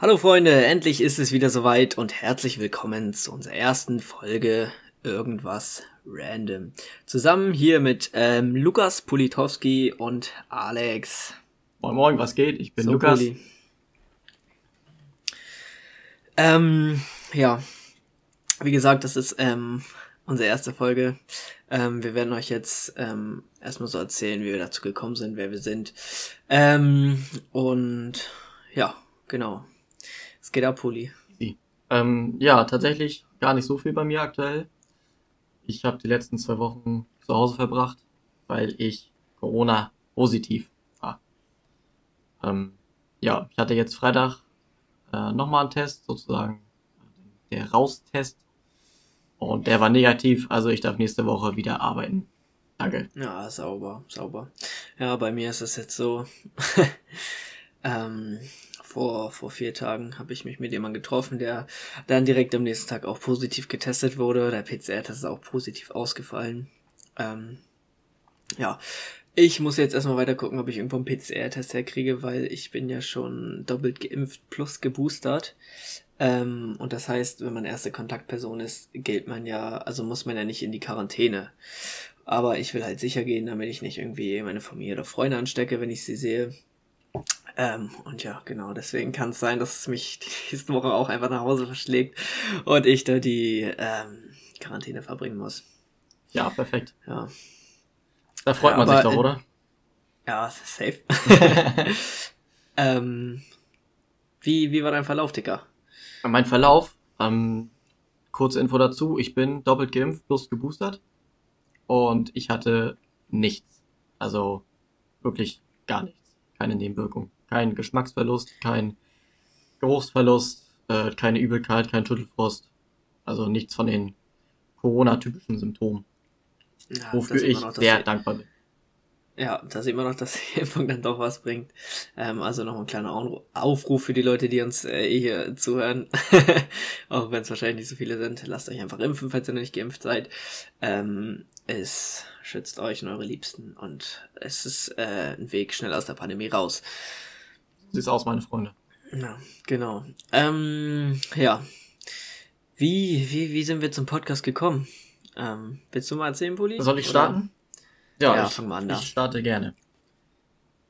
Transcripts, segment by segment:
Hallo Freunde, endlich ist es wieder soweit und herzlich willkommen zu unserer ersten Folge Irgendwas Random. Zusammen hier mit ähm, Lukas Politowski und Alex. Moin Moin, was geht? Ich bin so, Lukas. Poli. Ähm, ja, wie gesagt, das ist ähm, unsere erste Folge. Ähm, wir werden euch jetzt ähm, erstmal so erzählen, wie wir dazu gekommen sind, wer wir sind. Ähm, und ja, genau. Es geht ab, Poli. Ähm, ja, tatsächlich gar nicht so viel bei mir aktuell. Ich habe die letzten zwei Wochen zu Hause verbracht, weil ich Corona positiv war. Ähm, ja, ich hatte jetzt Freitag äh, nochmal einen Test, sozusagen der Raustest. Und der war negativ, also ich darf nächste Woche wieder arbeiten. Danke. Ja, sauber, sauber. Ja, bei mir ist es jetzt so. ähm, vor, vor vier Tagen habe ich mich mit jemandem getroffen, der dann direkt am nächsten Tag auch positiv getestet wurde. Der PCR-Test ist auch positiv ausgefallen. Ähm, ja, ich muss jetzt erstmal weiter gucken, ob ich irgendwo einen PCR-Test herkriege, weil ich bin ja schon doppelt geimpft plus geboostert. Ähm, und das heißt, wenn man erste Kontaktperson ist, gilt man ja, also muss man ja nicht in die Quarantäne. Aber ich will halt sicher gehen, damit ich nicht irgendwie meine Familie oder Freunde anstecke, wenn ich sie sehe. Ähm, und ja, genau, deswegen kann es sein, dass es mich diese Woche auch einfach nach Hause verschlägt und ich da die ähm, Quarantäne verbringen muss. Ja, perfekt. Ja. Da freut ja, man sich doch, oder? Ja, safe. ähm, wie, wie war dein Verlauf, Dicker? Mein Verlauf, ähm, kurze Info dazu, ich bin doppelt geimpft plus geboostert und ich hatte nichts. Also wirklich gar nichts. Keine Nebenwirkung kein Geschmacksverlust, kein Geruchsverlust, äh, keine Übelkeit, kein Schüttelfrost. Also nichts von den Corona-typischen Symptomen. Ja, wofür ich noch, sehr dankbar bin. Ja, da sieht man noch, dass die Impfung dann doch was bringt. Ähm, also noch ein kleiner Aufruf für die Leute, die uns äh, eh hier zuhören. Auch wenn es wahrscheinlich nicht so viele sind. Lasst euch einfach impfen, falls ihr noch nicht geimpft seid. Ähm, es schützt euch und eure Liebsten und es ist äh, ein Weg schnell aus der Pandemie raus. Sieht's aus, meine Freunde. Ja, genau. Ähm, ja. Wie, wie, wie sind wir zum Podcast gekommen? Ähm, willst du mal erzählen, Poli? Soll ich starten? Ja, ja ich, fang mal an, ich starte gerne.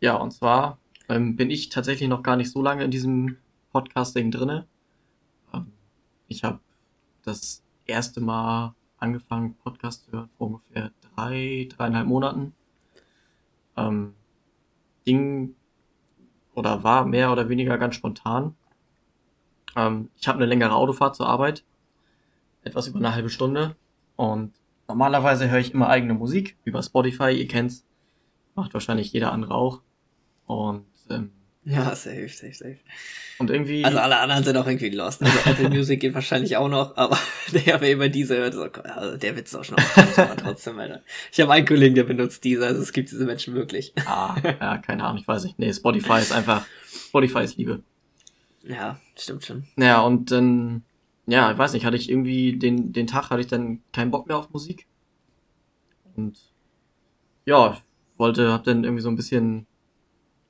Ja, und zwar ähm, bin ich tatsächlich noch gar nicht so lange in diesem Podcasting drinne. Ähm, ich habe das erste Mal angefangen, Podcast zu hören vor ungefähr drei, dreieinhalb Monaten. Ähm, ging oder war mehr oder weniger ganz spontan. Ähm, ich habe eine längere Autofahrt zur Arbeit, etwas über eine halbe Stunde. Und normalerweise höre ich immer eigene Musik über Spotify, ihr kennt's. Macht wahrscheinlich jeder andere auch. Und ähm, ja, safe, safe, safe. Und irgendwie. Also alle anderen sind auch irgendwie lost. Also Apple Music geht wahrscheinlich auch noch, aber der, wer immer diese hört, so, also der Witz auch schon aber trotzdem, Alter. Ich habe einen Kollegen, der benutzt diese, also es gibt diese Menschen wirklich. Ah, ja, keine Ahnung, ich weiß nicht. Nee, Spotify ist einfach, Spotify ist Liebe. Ja, stimmt schon. Ja, und dann, ja, ich weiß nicht, hatte ich irgendwie, den, den Tag hatte ich dann keinen Bock mehr auf Musik. Und ja, ich wollte, hab dann irgendwie so ein bisschen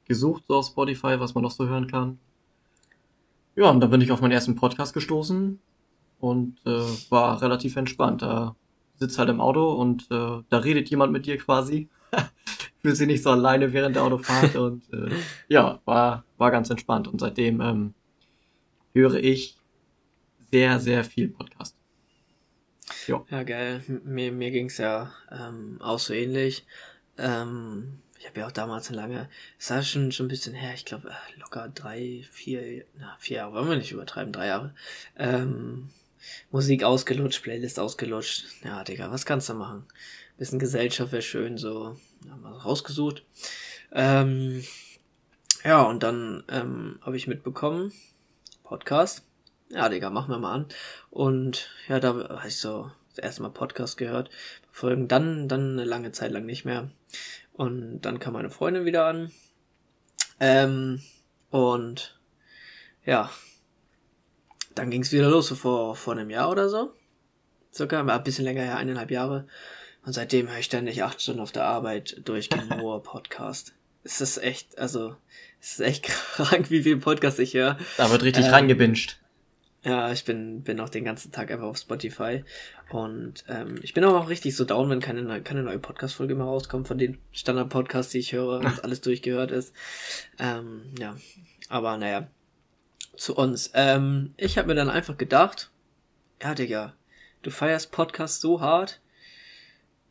gesucht so auf Spotify, was man noch so hören kann. Ja, und dann bin ich auf meinen ersten Podcast gestoßen und äh, war relativ entspannt. Da sitzt halt im Auto und äh, da redet jemand mit dir quasi. Fühlt sich nicht so alleine während der Autofahrt und äh, ja, war, war ganz entspannt. Und seitdem ähm, höre ich sehr, sehr viel Podcast. Jo. Ja, geil. Mir, mir ging's ja ähm, auch so ähnlich. Ähm, ich habe ja auch damals eine lange, es war schon, schon ein bisschen her, ich glaube äh, locker drei, vier, na, vier Jahre, wollen wir nicht übertreiben, drei Jahre. Ähm, Musik ausgelutscht, Playlist ausgelutscht. Ja, Digga, was kannst du machen? Bisschen Gesellschaft wäre schön, so, haben wir rausgesucht. Ähm, ja, und dann ähm, habe ich mitbekommen, Podcast. Ja, Digga, machen wir mal an. Und ja, da habe ich so das erste Mal Podcast gehört. Folgen dann, dann eine lange Zeit lang nicht mehr. Und dann kam meine Freundin wieder an. Ähm, und ja, dann ging es wieder los, so vor, vor einem Jahr oder so. Circa, ein bisschen länger her, eineinhalb Jahre. Und seitdem höre ich ständig acht Stunden auf der Arbeit durchgehend nur Podcast. es ist echt, also, es ist echt krank, wie viel Podcast ich höre. Da wird richtig ähm, reingebinscht. Ja, ich bin, bin auch den ganzen Tag einfach auf Spotify. Und ähm, ich bin aber auch richtig so down, wenn keine, keine neue Podcast-Folge mehr rauskommt von den Standard-Podcasts, die ich höre und alles durchgehört ist. Ähm, ja, aber naja, zu uns. Ähm, ich habe mir dann einfach gedacht, ja, Digga, du feierst Podcast so hart,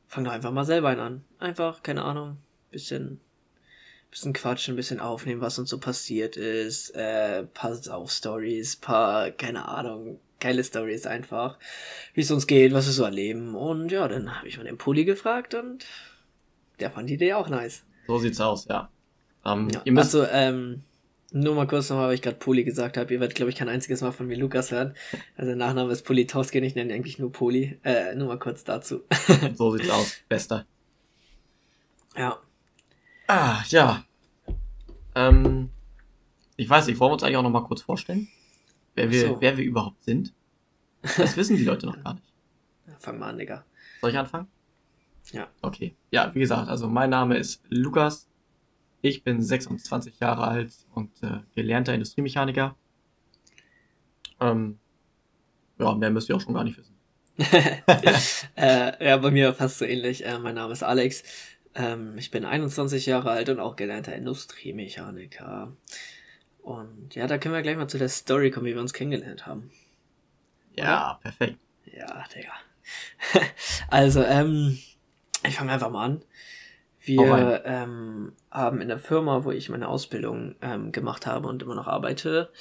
fang doch einfach mal selber einen an. Einfach, keine Ahnung, bisschen bisschen quatschen, ein bisschen aufnehmen, was uns so passiert ist, äh, paar Sauf-Stories, paar, keine Ahnung, geile Stories einfach, wie es uns geht, was wir so erleben. Und ja, dann habe ich mal den Pulli gefragt und der fand die Idee auch nice. So sieht's aus, ja. Ähm, ja also, ähm, nur mal kurz nochmal, weil ich gerade Poli gesagt habe. Ihr werdet, glaube ich, kein einziges Mal von mir Lukas hören. Also der Nachname ist Politowski, ich nenne eigentlich nur Poli. Äh, nur mal kurz dazu. so sieht's aus. Bester. Ja. Ah, ja. Ähm, ich weiß nicht, wollen wir uns eigentlich auch noch mal kurz vorstellen? Wer wir, so. wer wir überhaupt sind? Das wissen die Leute noch gar nicht. Ja, fang mal an, Digga. Soll ich anfangen? Ja. Okay. Ja, wie gesagt, also mein Name ist Lukas. Ich bin 26 Jahre alt und äh, gelernter Industriemechaniker. Ähm, ja, mehr müsst ihr auch schon gar nicht wissen. äh, ja, bei mir fast so ähnlich. Äh, mein Name ist Alex. Ähm, ich bin 21 Jahre alt und auch gelernter Industriemechaniker. Und ja, da können wir gleich mal zu der Story kommen, wie wir uns kennengelernt haben. Ja, Oder? perfekt. Ja, Digga. also, ähm, ich fange einfach mal an. Wir ähm, haben in der Firma, wo ich meine Ausbildung ähm, gemacht habe und immer noch arbeite,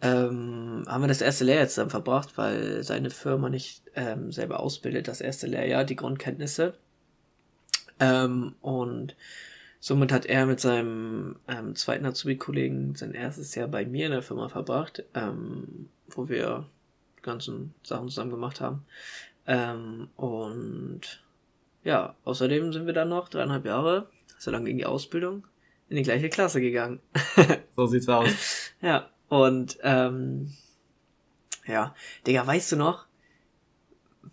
ähm, haben wir das erste Lehrjahr zusammen verbracht, weil seine Firma nicht ähm, selber ausbildet, das erste Lehrjahr, die Grundkenntnisse. Ähm, und somit hat er mit seinem ähm, zweiten Azubi-Kollegen sein erstes Jahr bei mir in der Firma verbracht, ähm, wo wir die ganzen Sachen zusammen gemacht haben. Ähm, und ja, außerdem sind wir dann noch dreieinhalb Jahre, so lange ging die Ausbildung, in die gleiche Klasse gegangen. so sieht's aus. Ja, und ähm, ja, Digga, weißt du noch,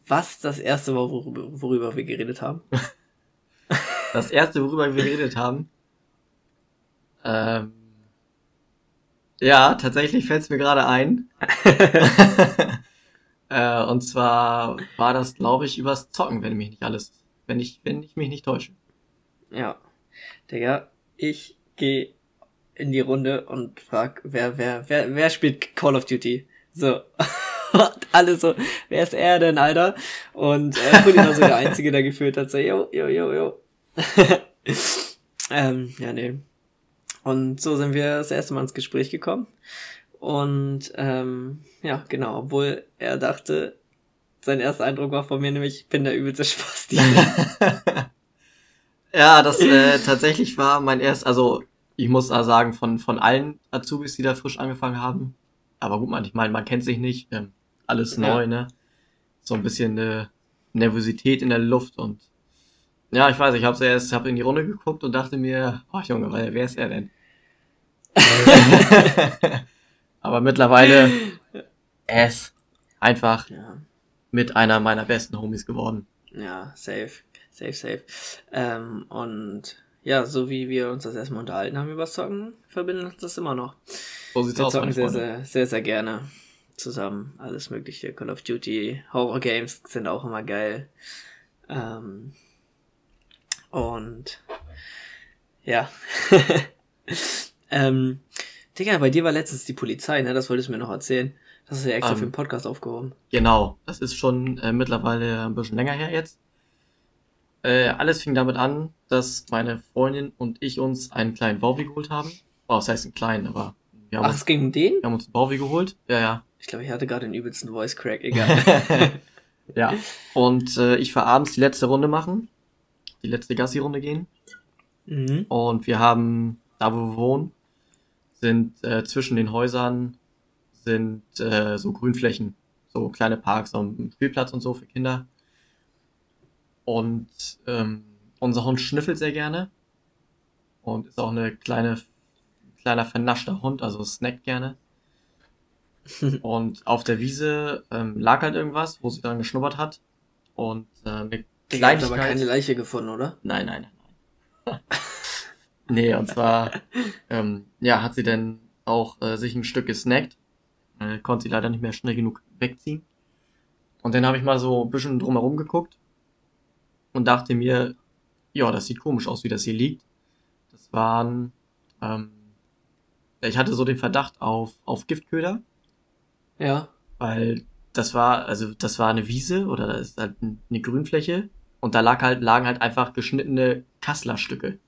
was das erste war, worüber, worüber wir geredet haben? das erste, worüber wir geredet haben? Ähm, ja, tatsächlich fällt es mir gerade ein. äh, und zwar war das, glaube ich, übers Zocken, wenn mich nicht alles wenn ich, wenn ich mich nicht täusche. Ja. Digga, ich gehe in die Runde und frag, wer, wer, wer, wer spielt Call of Duty? So. und alle so, wer ist er denn, Alter? Und äh, Kuli war so der Einzige, der gefühlt hat, so, yo, yo, yo, yo. ähm, ja, nee. Und so sind wir das erste Mal ins Gespräch gekommen. Und ähm, ja, genau, obwohl er dachte, sein erster Eindruck war von mir nämlich, ich bin der übelste Spasti. ja, das äh, tatsächlich war mein erst, also ich muss da sagen, von, von allen Azubis, die da frisch angefangen haben. Aber gut, man, ich meine, man kennt sich nicht, ähm, alles ja. neu, ne? So ein bisschen äh, Nervosität in der Luft und ja, ich weiß, ich habe erst, hab in die Runde geguckt und dachte mir, oh Junge, wer ist er denn? Aber mittlerweile es einfach ja mit einer meiner besten Homies geworden. Ja, safe. Safe, safe. Ähm, und ja, so wie wir uns das erstmal unterhalten haben über Zocken, verbindet uns das immer noch. So sieht's wir aus, zocken sehr, sehr, sehr, sehr gerne zusammen. Alles mögliche. Call of Duty, Horror Games sind auch immer geil. Ähm, und ja. ähm, Digga, bei dir war letztens die Polizei, ne? Das wolltest du mir noch erzählen. Das ist ja extra ähm, für den Podcast aufgehoben. Genau, das ist schon äh, mittlerweile ein bisschen länger her jetzt. Äh, alles fing damit an, dass meine Freundin und ich uns einen kleinen Bauwi geholt haben. Oh, das heißt einen kleinen, aber wir haben Ach, uns, es ging um den? Wir haben uns einen Bauwi geholt. Ja, ja. Ich glaube, ich hatte gerade den übelsten Voice Crack, egal. ja. Und äh, ich war abends die letzte Runde machen. Die letzte Gassi-Runde gehen. Mhm. Und wir haben, da wo wir wohnen, sind äh, zwischen den Häusern sind äh, so Grünflächen, so kleine Parks, so ein Spielplatz und so für Kinder. Und ähm, unser Hund schnüffelt sehr gerne und ist auch eine kleine, kleiner vernaschter Hund, also snackt gerne. und auf der Wiese ähm, lag halt irgendwas, wo sie dann geschnuppert hat. Und äh, eine Kleinigkeit... aber keine Leiche gefunden, oder? Nein, nein, nein. nee, und zwar, ähm, ja, hat sie dann auch äh, sich ein Stück gesnackt. Äh, konnte sie leider nicht mehr schnell genug wegziehen. Und dann habe ich mal so ein bisschen drumherum geguckt und dachte mir, ja, das sieht komisch aus, wie das hier liegt. Das waren, ähm, ich hatte so den Verdacht auf, auf Giftköder. Ja. Weil das war, also das war eine Wiese oder das ist halt eine Grünfläche und da lag halt, lagen halt einfach geschnittene Kasslerstücke.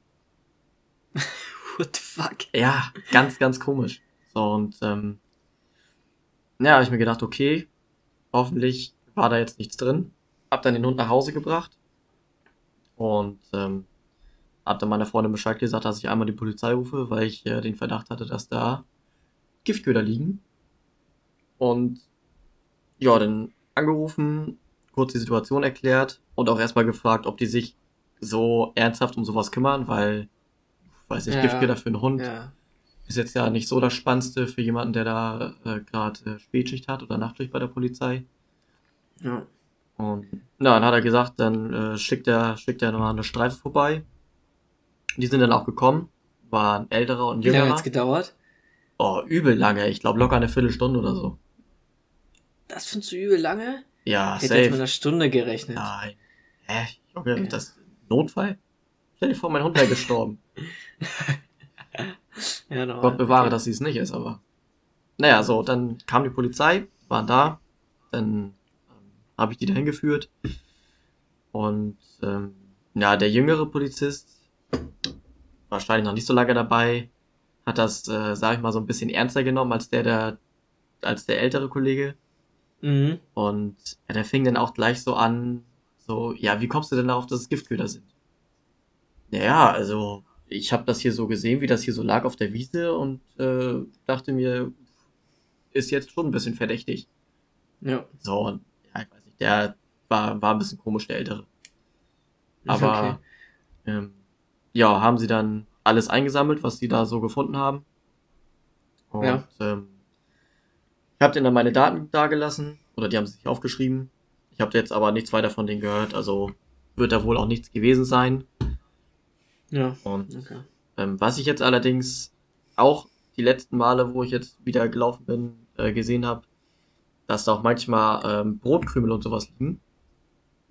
What the fuck? Ja, ganz, ganz komisch. So, und ähm, ja, habe ich mir gedacht, okay, hoffentlich war da jetzt nichts drin. Hab dann den Hund nach Hause gebracht und ähm, hab dann meiner Freundin Bescheid gesagt, dass ich einmal die Polizei rufe, weil ich äh, den Verdacht hatte, dass da Giftköder liegen. Und ja, dann angerufen, kurz die Situation erklärt und auch erstmal gefragt, ob die sich so ernsthaft um sowas kümmern, weil, weiß ich, ja, Giftköder für einen Hund ja. ist jetzt ja nicht so das Spannendste für jemanden, der da äh, gerade äh, Spätschicht hat oder Nachtschicht bei der Polizei. Ja. Und na, dann hat er gesagt, dann äh, schickt er, schickt er nochmal eine Streife vorbei. Die sind dann auch gekommen, waren älterer und jüngerer. Wie lange hat's gedauert? Oh, übel lange. Ich glaube locker eine Viertelstunde oder so. Das findest du übel lange? Ja, ich hätte safe. jetzt mit einer Stunde gerechnet. Nein. Hä? Junge, das Notfall? Stell dir vor, mein Hund wäre gestorben. ja, no, Gott bewahre, okay. dass sie es nicht ist, aber. Naja, so, dann kam die Polizei, waren da, dann ähm, habe ich die dahin geführt. Und ähm, ja, der jüngere Polizist, wahrscheinlich noch nicht so lange dabei, hat das, äh, sag ich mal, so ein bisschen ernster genommen als der, der, als der ältere Kollege. Mhm. Und ja, der fing dann auch gleich so an, so, ja, wie kommst du denn darauf, dass es Giftköder sind? Naja, also ich habe das hier so gesehen, wie das hier so lag auf der Wiese und äh, dachte mir, ist jetzt schon ein bisschen verdächtig. Ja. So, und ja, ich weiß nicht, der war, war ein bisschen komisch, der Ältere. Aber okay. ähm, ja, haben sie dann alles eingesammelt, was sie da so gefunden haben. Und ja. ähm, ich habe denen dann meine Daten dagelassen oder die haben sich aufgeschrieben. Ich habe jetzt aber nichts weiter von denen gehört, also wird da wohl auch nichts gewesen sein. Ja. Und okay. ähm, was ich jetzt allerdings auch die letzten Male, wo ich jetzt wieder gelaufen bin, äh, gesehen habe, dass da auch manchmal ähm, Brotkrümel und sowas liegen.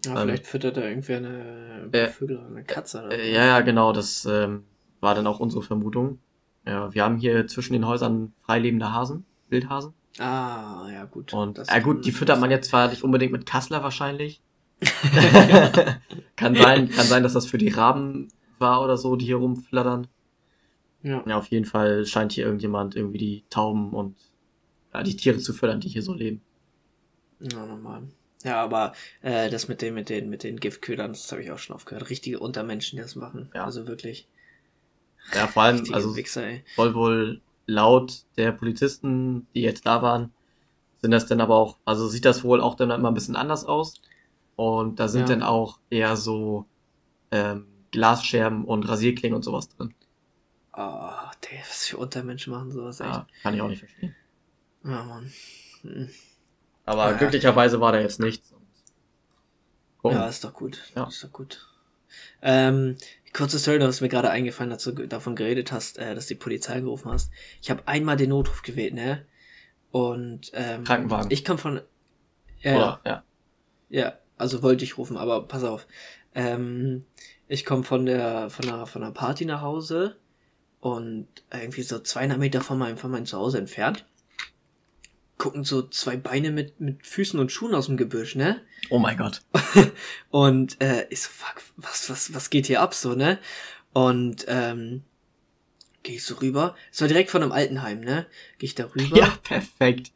Ja, ähm, vielleicht füttert da irgendwie eine äh, Vögel oder eine Katze. Oder äh, ja, ja, genau, das ähm, war dann auch unsere Vermutung. Ja, wir haben hier zwischen den Häusern freilebende Hasen, Wildhasen. Ah, ja, gut. Und, ja, gut, die füttert man jetzt zwar nicht unbedingt mit Kassler wahrscheinlich. kann sein, kann sein, dass das für die Raben war oder so, die hier rumflattern. Ja. ja, auf jeden Fall scheint hier irgendjemand irgendwie die Tauben und ja, die Tiere zu fördern, die hier so leben. Ja, normal. Ja, aber äh, das mit den, mit den, mit den Giftködern, das habe ich auch schon aufgehört. Richtige Untermenschen, die das machen. Ja. Also wirklich. Ja, vor allem, also Wichser, soll wohl laut der Polizisten, die jetzt da waren, sind das dann aber auch, also sieht das wohl auch dann immer ein bisschen anders aus. Und da sind ja. dann auch eher so ähm, Glasscherben und Rasierklingen und sowas drin. Oh, der, was für Untermenschen machen sowas echt. Ja, kann ich auch nicht verstehen. Ja, Mann. Hm. Aber ja, glücklicherweise war da jetzt nichts. Ja, ist doch gut. Ja. Ist doch gut. Ähm, kurze Story, du hast mir gerade eingefallen, dass du davon geredet hast, äh, dass die Polizei gerufen hast. Ich habe einmal den Notruf gewählt, ne? Und ähm, Krankenwagen. Ich komme von. Ja, Oder, ja. Ja, also wollte ich rufen, aber pass auf. Ähm, ich komme von der von einer von einer Party nach Hause und irgendwie so 200 Meter von meinem von meinem Zuhause entfernt gucken so zwei Beine mit, mit Füßen und Schuhen aus dem Gebüsch, ne? Oh mein Gott. und äh, ich so, fuck, was, was, was geht hier ab, so, ne? Und ähm, gehe ich so rüber. Es war direkt von einem Altenheim, ne? Gehe ich da rüber. Ja, perfekt.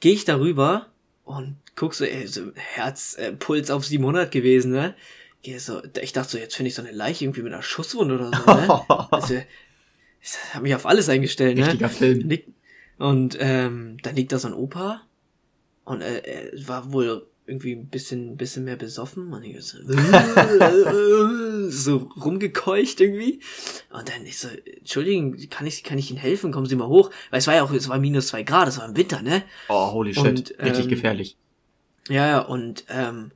Gehe ich da rüber und guck so, ey, so Herz, äh, Puls auf 700 gewesen, ne? Geh so, ich dachte so, jetzt finde ich so eine Leiche irgendwie mit einer Schusswunde oder so, ne? also, ich habe mich auf alles eingestellt, ne? Richtiger Film. Lieg, und ähm, dann liegt da so ein Opa und äh, er war wohl irgendwie ein bisschen, bisschen mehr besoffen. Man so, so rumgekeucht irgendwie. Und dann ich so, Entschuldigung, kann ich, kann ich Ihnen helfen? Kommen Sie mal hoch. Weil es war ja auch, es war minus zwei Grad, es war im Winter, ne? Oh, holy shit. Und, Richtig ähm, gefährlich. Ja, ja, und ähm,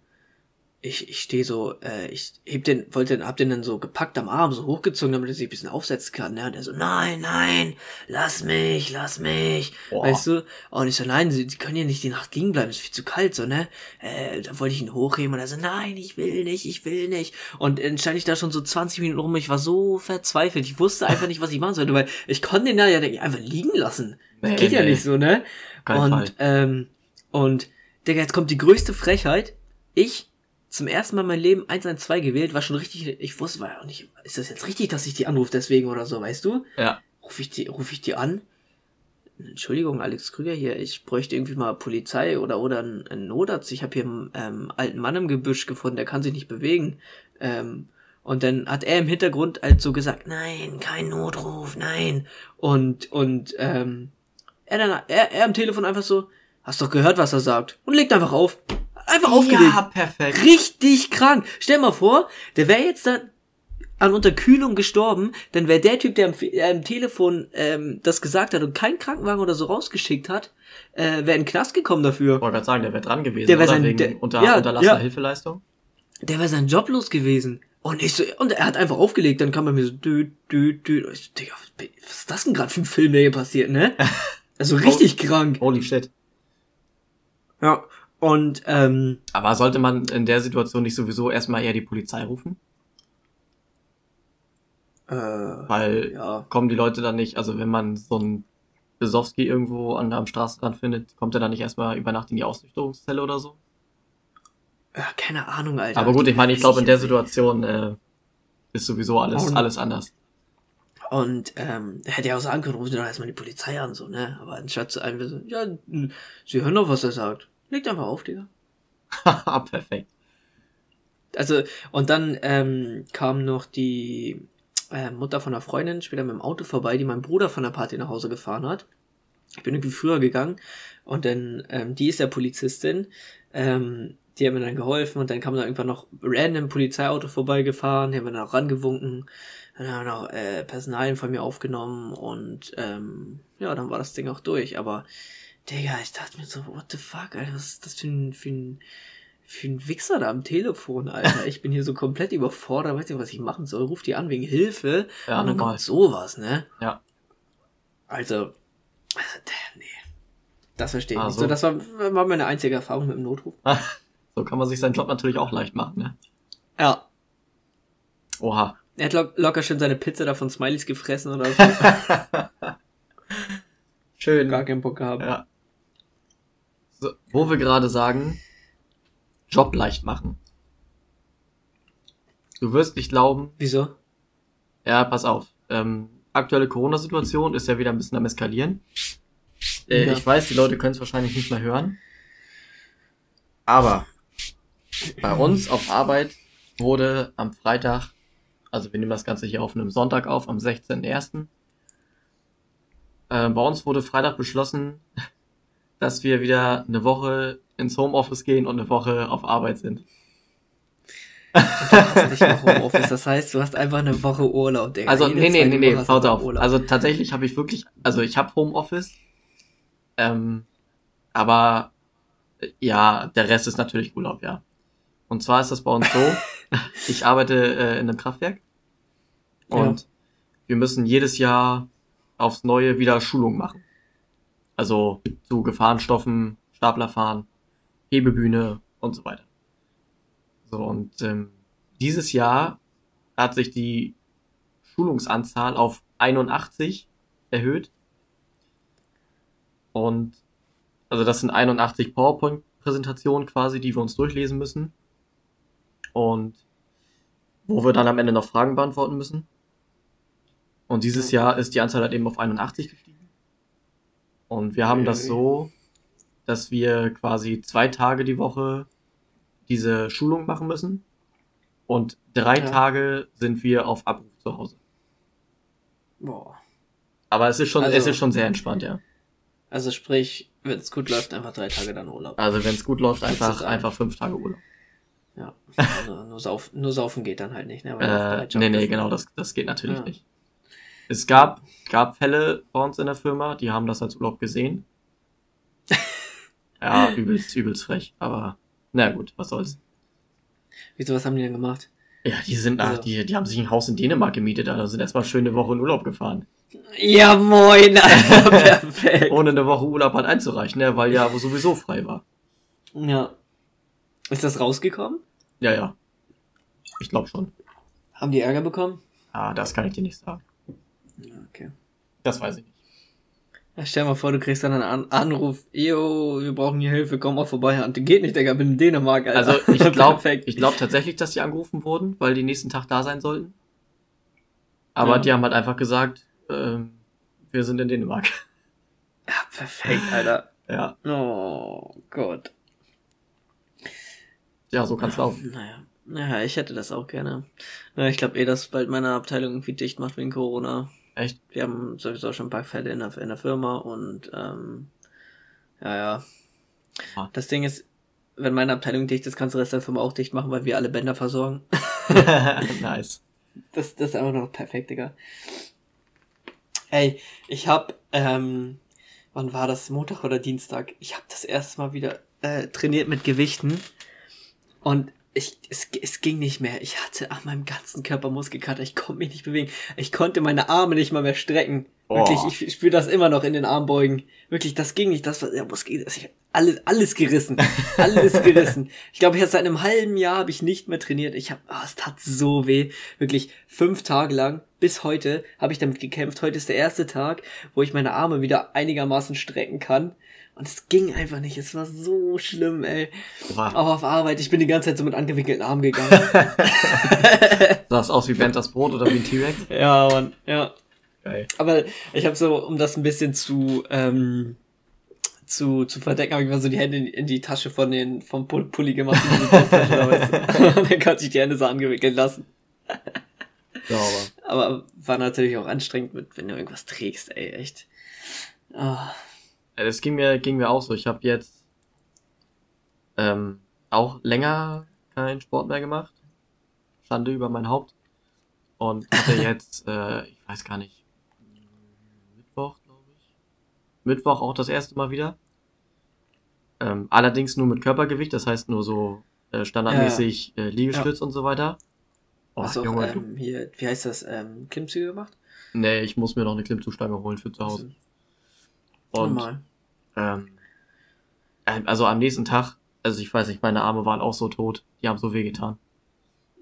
ich, ich stehe so, äh, ich heb den, wollte den, hab den dann so gepackt am Arm, so hochgezogen, damit er sich ein bisschen aufsetzen kann. Ne? Und er so, nein, nein, lass mich, lass mich. Boah. Weißt du? Und ich so, nein, sie, sie können hier nicht die Nacht liegen bleiben, ist viel zu kalt, so, ne? Äh, da wollte ich ihn hochheben und er so, nein, ich will nicht, ich will nicht. Und dann stand ich da schon so 20 Minuten rum, ich war so verzweifelt. Ich wusste einfach nicht, was ich machen sollte, weil ich konnte den da ja einfach liegen lassen. Das nee, geht nee. ja nicht so, ne? Kein und, Fall. ähm, und, Digga, jetzt kommt die größte Frechheit. Ich zum ersten Mal in meinem Leben 112 gewählt, war schon richtig, ich wusste, war ja auch nicht, ist das jetzt richtig, dass ich die anrufe deswegen oder so, weißt du? Ja. Ruf ich die, ruf ich die an? Entschuldigung, Alex Krüger hier, ich bräuchte irgendwie mal Polizei oder, oder einen, einen Notarzt. Ich habe hier einen ähm, alten Mann im Gebüsch gefunden, der kann sich nicht bewegen. Ähm, und dann hat er im Hintergrund halt so gesagt, nein, kein Notruf, nein. Und, und, ähm, er dann, er, er am Telefon einfach so, hast doch gehört, was er sagt. Und legt einfach auf. Einfach aufgelegt. Ja, perfekt. Richtig krank. Stell mal vor, der wäre jetzt da an Unterkühlung gestorben, dann wäre der Typ, der am, äh, am Telefon ähm, das gesagt hat und keinen Krankenwagen oder so rausgeschickt hat, äh, wäre in den Knast gekommen dafür. Ich wollte gerade sagen, der wäre dran gewesen, der wär sein, wegen der, unter, ja, unterlassener ja. Hilfeleistung. Der wäre sein Job los gewesen. Und ich so, und er hat einfach aufgelegt, dann kam er mir so, dü, dü, dü. Und ich so, Digga, was ist das denn gerade für ein Film, der hier passiert, ne? Also richtig oh, krank. Holy shit. Ja, und ähm, aber sollte man in der Situation nicht sowieso erstmal eher die Polizei rufen? Äh, Weil ja. kommen die Leute dann nicht, also wenn man so einen Besowski irgendwo an am Straßenrand findet, kommt er dann nicht erstmal über Nacht in die Ausnüchterungszelle oder so? Ja, keine Ahnung, Alter. Aber gut, ich meine, ich glaube, in der Situation äh, ist sowieso alles, und, alles anders. Und ähm, er hätte ja auch sagen können, rufen Sie doch erstmal die Polizei an, so, ne? Aber anstatt zu einem so, ja, Sie hören doch, was er sagt. Legt einfach auf, Digga. Perfekt. Also, und dann ähm, kam noch die äh, Mutter von einer Freundin später mit dem Auto vorbei, die mein Bruder von der Party nach Hause gefahren hat. Ich bin irgendwie früher gegangen und dann, ähm, die ist ja Polizistin, ähm, die haben mir dann geholfen und dann kam da irgendwann noch random Polizeiauto vorbeigefahren, die haben mir dann auch rangewunken, dann haben wir noch äh, Personalien von mir aufgenommen und ähm, ja, dann war das Ding auch durch, aber Digga, ich dachte mir so, what the fuck, Alter, was ist das für ein, für ein, für ein Wichser da am Telefon, Alter? Ich bin hier so komplett überfordert, weiß nicht, was ich machen soll. Ruf die an wegen Hilfe. Ja, und dann kommt sowas, ne? Ja. Also, also nee. Das verstehe ich ah, nicht. So. so, das war, war meine einzige Erfahrung mit dem Notruf. so kann man sich seinen Job natürlich auch leicht machen, ne? Ja. Oha. Er hat lo locker schon seine Pizza da von Smileys gefressen oder so. Schön. Gar keinen Bock gehabt. Ja. So, wo wir gerade sagen, Job leicht machen. Du wirst nicht glauben. Wieso? Ja, pass auf. Ähm, aktuelle Corona-Situation ist ja wieder ein bisschen am Eskalieren. Äh, ja. Ich weiß, die Leute können es wahrscheinlich nicht mehr hören. Aber bei uns auf Arbeit wurde am Freitag, also wir nehmen das Ganze hier auf einem Sonntag auf, am 16.01. Äh, bei uns wurde Freitag beschlossen, dass wir wieder eine Woche ins Homeoffice gehen und eine Woche auf Arbeit sind. Und du hast nicht mal Homeoffice, das heißt, du hast einfach eine Woche Urlaub, Digga. Also, nee, nee, nee, nee, pass auf. Urlaub. Also, tatsächlich habe ich wirklich, also, ich habe Homeoffice, ähm, aber, ja, der Rest ist natürlich Urlaub, ja. Und zwar ist das bei uns so, ich arbeite äh, in einem Kraftwerk und ja. wir müssen jedes Jahr aufs Neue wieder Schulung machen. Also zu Gefahrenstoffen, Staplerfahren, Hebebühne und so weiter. So, und ähm, dieses Jahr hat sich die Schulungsanzahl auf 81 erhöht. Und also das sind 81 PowerPoint-Präsentationen quasi, die wir uns durchlesen müssen. Und wo wir dann am Ende noch Fragen beantworten müssen. Und dieses Jahr ist die Anzahl halt eben auf 81 gestiegen. Und wir haben das so, dass wir quasi zwei Tage die Woche diese Schulung machen müssen. Und drei ja. Tage sind wir auf Abruf zu Hause. Boah. Aber es ist schon, also, es ist schon sehr entspannt, ja. Also sprich, wenn es gut läuft, einfach drei Tage dann Urlaub. Also wenn es gut läuft, einfach, einfach fünf Tage Urlaub. Ja. Also nur, sauf, nur saufen geht dann halt nicht, ne? Weil äh, nee, nee, genau, das, das geht natürlich ja. nicht. Es gab, gab Fälle bei uns in der Firma, die haben das als Urlaub gesehen. ja, übelst, übelst frech, aber na gut, was soll's. Wieso, was haben die denn gemacht? Ja, die sind, also. ach, die, die haben sich ein Haus in Dänemark gemietet, also sind erstmal schön eine Woche in Urlaub gefahren. Ja, moin, Alter, perfekt. Ohne eine Woche Urlaub halt einzureichen, ne, weil ja sowieso frei war. Ja. Ist das rausgekommen? Ja, ja. Ich glaube schon. Haben die Ärger bekommen? Ah, das kann ich dir nicht sagen. Okay. Das weiß ich nicht. Ja, stell dir mal vor, du kriegst dann einen Anruf, yo, wir brauchen hier Hilfe, komm mal vorbei. Und geht nicht, Digga, bin in Dänemark, Alter. Also ich glaube ich glaub tatsächlich, dass die angerufen wurden, weil die nächsten Tag da sein sollten. Aber ja. die haben halt einfach gesagt, ähm, wir sind in Dänemark. Ja, perfekt, Alter. ja. Oh Gott. Ja, so kann's laufen. Naja. Naja, ich hätte das auch gerne. Ich glaube eh, dass bald meine Abteilung irgendwie dicht macht wegen Corona. Echt? Wir haben sowieso schon ein paar Fälle in der, in der Firma und ähm, ja, ja. Ah. Das Ding ist, wenn meine Abteilung dicht ist, kannst du Rest der Firma auch dicht machen, weil wir alle Bänder versorgen. nice. Das, das ist einfach noch perfekt, Digga. Ey, ich hab, ähm, wann war das? Montag oder Dienstag? Ich hab das erste Mal wieder äh, trainiert mit Gewichten. Und ich, es, es ging nicht mehr. Ich hatte an meinem ganzen Körper Muskelkater. Ich konnte mich nicht bewegen. Ich konnte meine Arme nicht mal mehr strecken. Oh. Wirklich, ich spüre das immer noch in den Armbeugen. Wirklich, das ging nicht. Das war ja, Muskel, ich, alles, alles gerissen. Alles gerissen. Ich glaube, erst seit einem halben Jahr habe ich nicht mehr trainiert. Ich habe, oh, es tat so weh. Wirklich, fünf Tage lang, bis heute, habe ich damit gekämpft. Heute ist der erste Tag, wo ich meine Arme wieder einigermaßen strecken kann. Und es ging einfach nicht. Es war so schlimm, ey. Wow. Auch auf Arbeit. Ich bin die ganze Zeit so mit angewickelten Armen gegangen. Sah es aus wie Bent das Brot oder wie ein T-Rex? Ja, Mann. Ja. Geil. Aber ich habe so, um das ein bisschen zu, ähm, zu, zu verdecken, habe ich mal so die Hände in, in, die Tasche von den, vom Pulli gemacht. und dann konnte ich die Hände so angewickelt lassen. Ja, aber. aber war natürlich auch anstrengend, mit, wenn du irgendwas trägst, ey, echt. Oh. Das ging mir, ging mir auch so. Ich habe jetzt ähm, auch länger keinen Sport mehr gemacht. Schande über mein Haupt. Und hatte jetzt, äh, ich weiß gar nicht, Mittwoch, glaube ich. Mittwoch auch das erste Mal wieder. Ähm, allerdings nur mit Körpergewicht, das heißt nur so äh, standardmäßig äh, Liegestütz ja. und so weiter. Oh, Hast du auch, ähm, hier, wie heißt das, ähm, Klimmzüge gemacht? Nee, ich muss mir noch eine Klimmzugstange holen für zu Hause. Und, Normal. Ähm, also am nächsten Tag, also ich weiß nicht, meine Arme waren auch so tot. Die haben so weh getan.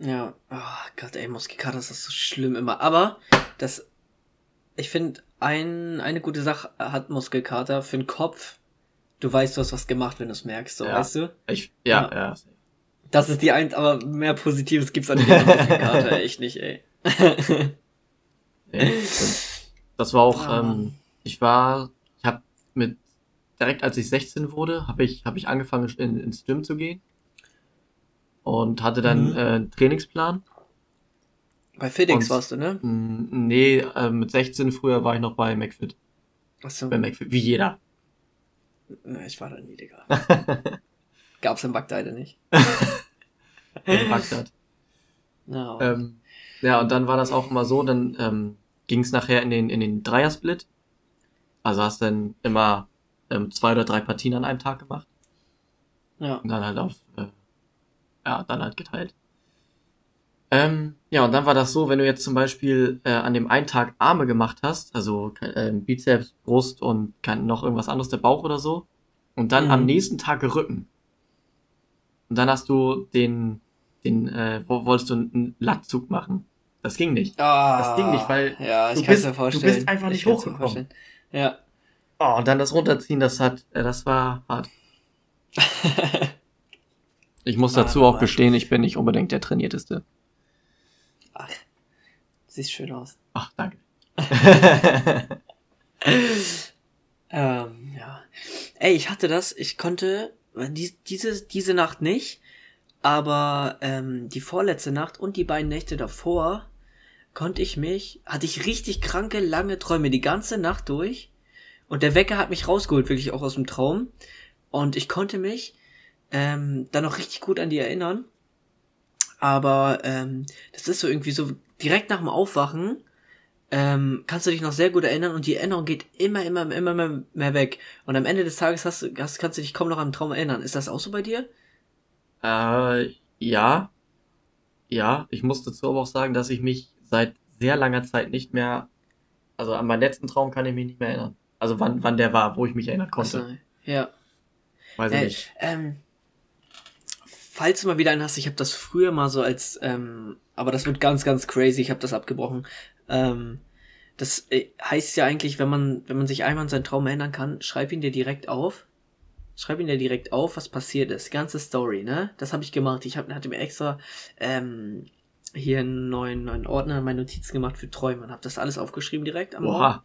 Ja, oh Gott, ey, Muskelkater ist das so schlimm immer. Aber das, ich finde, ein, eine gute Sache hat Muskelkater für den Kopf. Du weißt, du hast was gemacht, wenn du es merkst, so, ja. weißt du? Ich, ja, ja. ja. Das ist die eins, aber mehr Positives gibt's an der Muskelkater echt nicht, ey. nee, das war auch, oh, ähm, ich war, mit direkt als ich 16 wurde, habe ich, hab ich angefangen in, ins Gym zu gehen und hatte dann mhm. äh, einen Trainingsplan. Bei FedEx warst du, ne? Nee, äh, mit 16 früher war ich noch bei McFit. Achso. Bei McFit, wie jeder. Na, ich war da nie, Digga. Gab's in Bagdad nicht. in Bagdad. No. Ähm, ja, und dann war das auch immer so, dann ähm, ging es nachher in den, in den Dreiersplit. Also hast dann immer ähm, zwei oder drei Partien an einem Tag gemacht. Ja. Und dann halt auf, äh, ja, dann halt geteilt. Ähm, ja, und dann war das so, wenn du jetzt zum Beispiel äh, an dem einen Tag Arme gemacht hast, also äh, Bizeps, Brust und kein, noch irgendwas anderes, der Bauch oder so, und dann mhm. am nächsten Tag Rücken. Und dann hast du den, den, äh, wo wolltest du einen Lattzug machen. Das ging nicht. Ah, das ging nicht, weil ja, ich du, bist, mir vorstellen. du bist einfach nicht hochgekommen. Ja. Oh, und dann das runterziehen, das hat, äh, das war hart. ich muss dazu ah, auch gestehen, ich bin nicht unbedingt der trainierteste. Ach, siehst schön aus. Ach, danke. ähm, ja. Ey, ich hatte das, ich konnte die, diese, diese Nacht nicht, aber ähm, die vorletzte Nacht und die beiden Nächte davor konnte ich mich, hatte ich richtig kranke, lange Träume die ganze Nacht durch und der Wecker hat mich rausgeholt, wirklich auch aus dem Traum. Und ich konnte mich ähm, dann noch richtig gut an die erinnern. Aber ähm, das ist so irgendwie so direkt nach dem Aufwachen ähm, kannst du dich noch sehr gut erinnern und die Erinnerung geht immer, immer, immer mehr, mehr weg. Und am Ende des Tages hast, hast, kannst du dich kaum noch an den Traum erinnern. Ist das auch so bei dir? Äh, ja. ja, ich muss dazu aber auch sagen, dass ich mich seit sehr langer Zeit nicht mehr, also an meinen letzten Traum kann ich mich nicht mehr erinnern. Also wann, wann der war, wo ich mich erinnern konnte. Also, ja. Weiß ich äh, nicht. Ähm, falls du mal wieder einen hast, ich habe das früher mal so als, ähm, aber das wird ganz, ganz crazy, ich habe das abgebrochen. Ähm, das äh, heißt ja eigentlich, wenn man, wenn man sich einmal an seinen Traum erinnern kann, schreib ihn dir direkt auf. Schreib ihn dir direkt auf, was passiert ist. Ganze Story, ne? Das habe ich gemacht. Ich hab, hatte mir extra ähm, hier einen neuen, neuen Ordner in meine Notizen gemacht für Träume und habe das alles aufgeschrieben direkt am Morgen.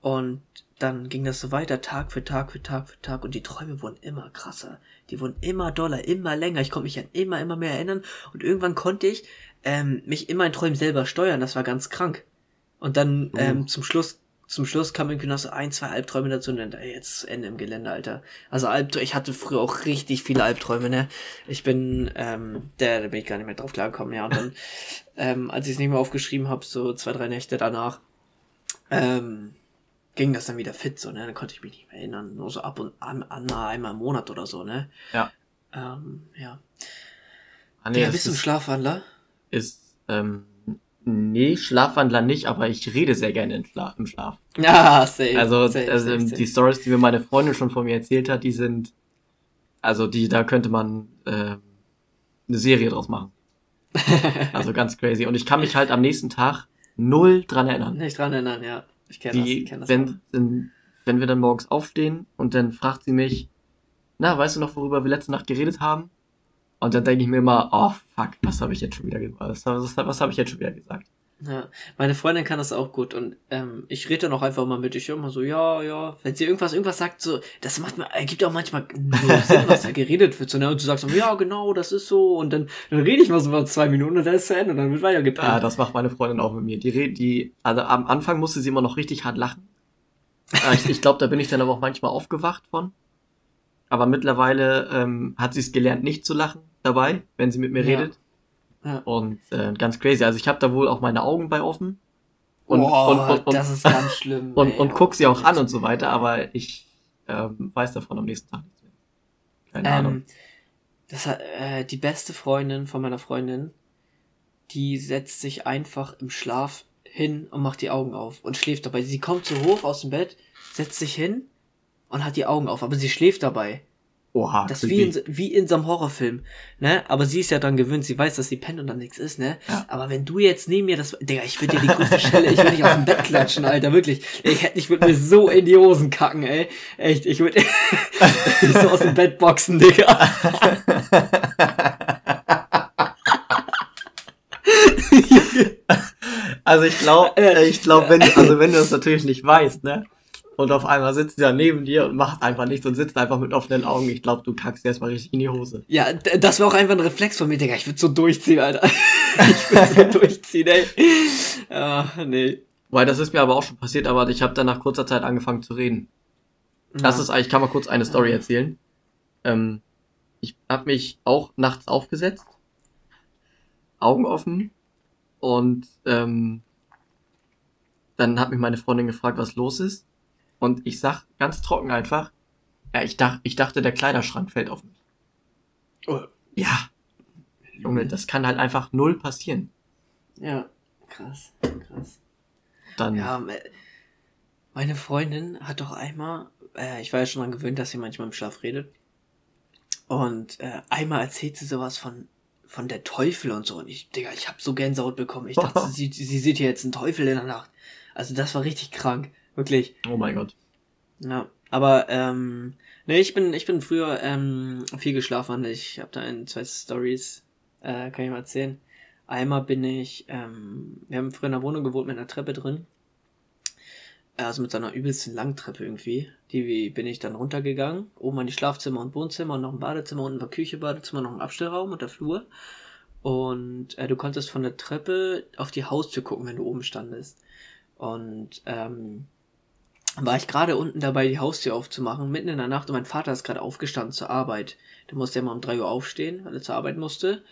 Und dann ging das so weiter, Tag für Tag für Tag für Tag und die Träume wurden immer krasser. Die wurden immer doller, immer länger. Ich konnte mich an immer, immer mehr erinnern und irgendwann konnte ich ähm, mich in meinen Träumen selber steuern. Das war ganz krank. Und dann uh. ähm, zum Schluss zum Schluss kam irgendwie noch so ein, zwei Albträume dazu und dann, ey, jetzt Ende im Gelände, Alter. Also Albträume, ich hatte früher auch richtig viele Albträume, ne? Ich bin, ähm, der, da bin ich gar nicht mehr drauf klargekommen, ja. Und dann, ähm, als ich es nicht mehr aufgeschrieben habe, so zwei, drei Nächte danach, ähm, ging das dann wieder fit, so, ne? Dann konnte ich mich nicht mehr erinnern. Nur so ab und an, an einmal im Monat oder so, ne? Ja. Ähm, ja. Ah, nee, ja, bist du ein Schlafwandler? Ist, ähm, Nee, Schlafwandler nicht, aber ich rede sehr gerne im Schlaf. Im Schlaf. Ja, safe. Also, safe, also safe, die Stories, die mir meine Freundin schon von mir erzählt hat, die sind, also die, da könnte man äh, eine Serie draus machen. also ganz crazy. Und ich kann mich halt am nächsten Tag null dran erinnern. Nicht dran erinnern, ja. Ich kenne das, ich kenn das wenn, wenn, wenn wir dann morgens aufstehen und dann fragt sie mich, na, weißt du noch, worüber wir letzte Nacht geredet haben? Und dann denke ich mir immer, oh fuck, was habe ich jetzt schon wieder gesagt? Was, was, was habe ich jetzt schon wieder gesagt? Ja, meine Freundin kann das auch gut und ähm, ich rede dann auch einfach mal mit. Ich immer so, ja, ja. Wenn sie irgendwas, irgendwas sagt, so, das macht mir, ergibt auch manchmal nur Sinn, was da geredet wird. So, ne? Und du sagst so, ja, genau, das ist so. Und dann, dann rede ich mal so mal zwei Minuten und dann ist es zu Ende und dann wird weitergepennt. Ja, das macht meine Freundin auch mit mir. Die redet, die, also am Anfang musste sie immer noch richtig hart lachen. ich ich glaube, da bin ich dann aber auch manchmal aufgewacht von. Aber mittlerweile ähm, hat sie es gelernt, nicht zu lachen dabei, wenn sie mit mir ja. redet. Ja. Und äh, ganz crazy. Also ich habe da wohl auch meine Augen bei offen. Und, oh, und, und, und, das ist ganz schlimm. und, ey, und guck sie auch an und so weiter, aber ich ähm, weiß davon am nächsten Tag nichts mehr. Keine ähm, Ahnung. Das hat, äh, die beste Freundin von meiner Freundin, die setzt sich einfach im Schlaf hin und macht die Augen auf und schläft dabei. Sie kommt so hoch aus dem Bett, setzt sich hin und hat die Augen auf, aber sie schläft dabei. Oha, das ist wie in, wie in so einem Horrorfilm, ne? Aber sie ist ja dann gewöhnt, sie weiß, dass sie pennt und dann nichts ist, ne? Ja. Aber wenn du jetzt neben mir das, Digga, ich würde dir die größte Schelle, ich würde dich aus dem Bett klatschen, Alter, wirklich. Ich, hätte, ich würde mir so in die Hosen kacken, ey. Echt, ich würde so aus dem Bett boxen, Digga. also ich glaube, ich glaube, wenn, also wenn du das natürlich nicht weißt, ne? Und auf einmal sitzt sie da neben dir und macht einfach nichts und sitzt einfach mit offenen Augen. Ich glaube, du kackst erstmal richtig in die Hose. Ja, das wäre auch einfach ein Reflex von mir, Digga. Ich würde so durchziehen, Alter. ich würde so durchziehen, ey. Ja, nee. Weil das ist mir aber auch schon passiert, aber ich habe dann nach kurzer Zeit angefangen zu reden. Ja. Das ist, ich kann mal kurz eine Story erzählen. Ähm, ich habe mich auch nachts aufgesetzt, Augen offen und ähm, dann hat mich meine Freundin gefragt, was los ist. Und ich sag ganz trocken einfach, ja, ich, dach, ich dachte, der Kleiderschrank fällt auf mich. Oh. Ja. Junge, das kann halt einfach null passieren. Ja, krass, krass. Dann. Ja, meine Freundin hat doch einmal, äh, ich war ja schon daran gewöhnt, dass sie manchmal im Schlaf redet. Und äh, einmal erzählt sie sowas von von der Teufel und so. Und ich, Digga, ich hab so Gänsehaut bekommen. Ich dachte, sie, sie sieht hier jetzt einen Teufel in der Nacht. Also das war richtig krank. Wirklich. Oh mein Gott. Ja, aber ähm, nee, ich bin ich bin früher ähm, viel geschlafen. Ich habe da ein zwei Stories, äh, kann ich mal erzählen. Einmal bin ich, ähm, wir haben früher in einer Wohnung gewohnt mit einer Treppe drin. Also mit so einer übelsten Langtreppe irgendwie. Die bin ich dann runtergegangen. Oben an die Schlafzimmer und Wohnzimmer und noch ein Badezimmer, unten war Küche, Badezimmer, noch ein Abstellraum und der Flur. Und äh, du konntest von der Treppe auf die Haustür gucken, wenn du oben standest. Und ähm, war ich gerade unten dabei, die Haustür aufzumachen, mitten in der Nacht und mein Vater ist gerade aufgestanden zur Arbeit. Der musste ja mal um drei Uhr aufstehen, weil er zur Arbeit musste.